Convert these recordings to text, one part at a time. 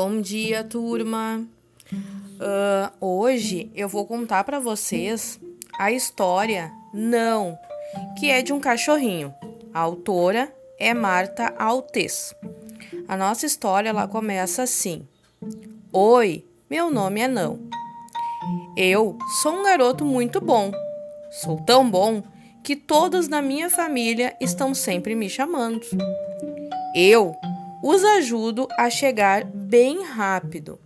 Bom dia, turma. Uh, hoje eu vou contar para vocês a história Não, que é de um cachorrinho. A autora é Marta Altes. A nossa história ela começa assim: Oi, meu nome é Não. Eu sou um garoto muito bom. Sou tão bom que todos na minha família estão sempre me chamando. Eu os ajudo a chegar bem rápido.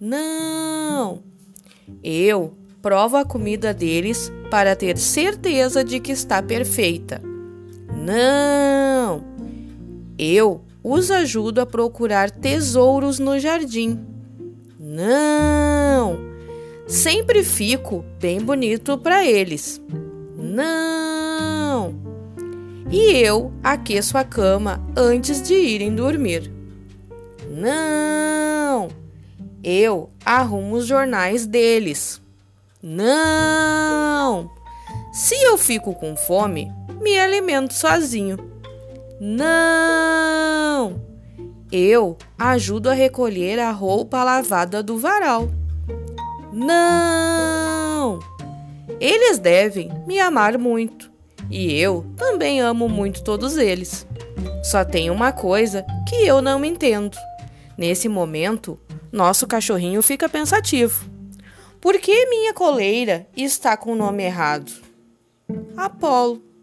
Não! Eu provo a comida deles para ter certeza de que está perfeita. Não! Eu os ajudo a procurar tesouros no jardim. Não! Sempre fico bem bonito para eles. Não! E eu aqueço a cama antes de irem dormir. Não! Eu arrumo os jornais deles. Não! Se eu fico com fome, me alimento sozinho. Não! Eu ajudo a recolher a roupa lavada do varal. Não! Eles devem me amar muito. E eu também amo muito todos eles. Só tem uma coisa que eu não entendo. Nesse momento, nosso cachorrinho fica pensativo. Por que minha coleira está com o nome errado? Apolo.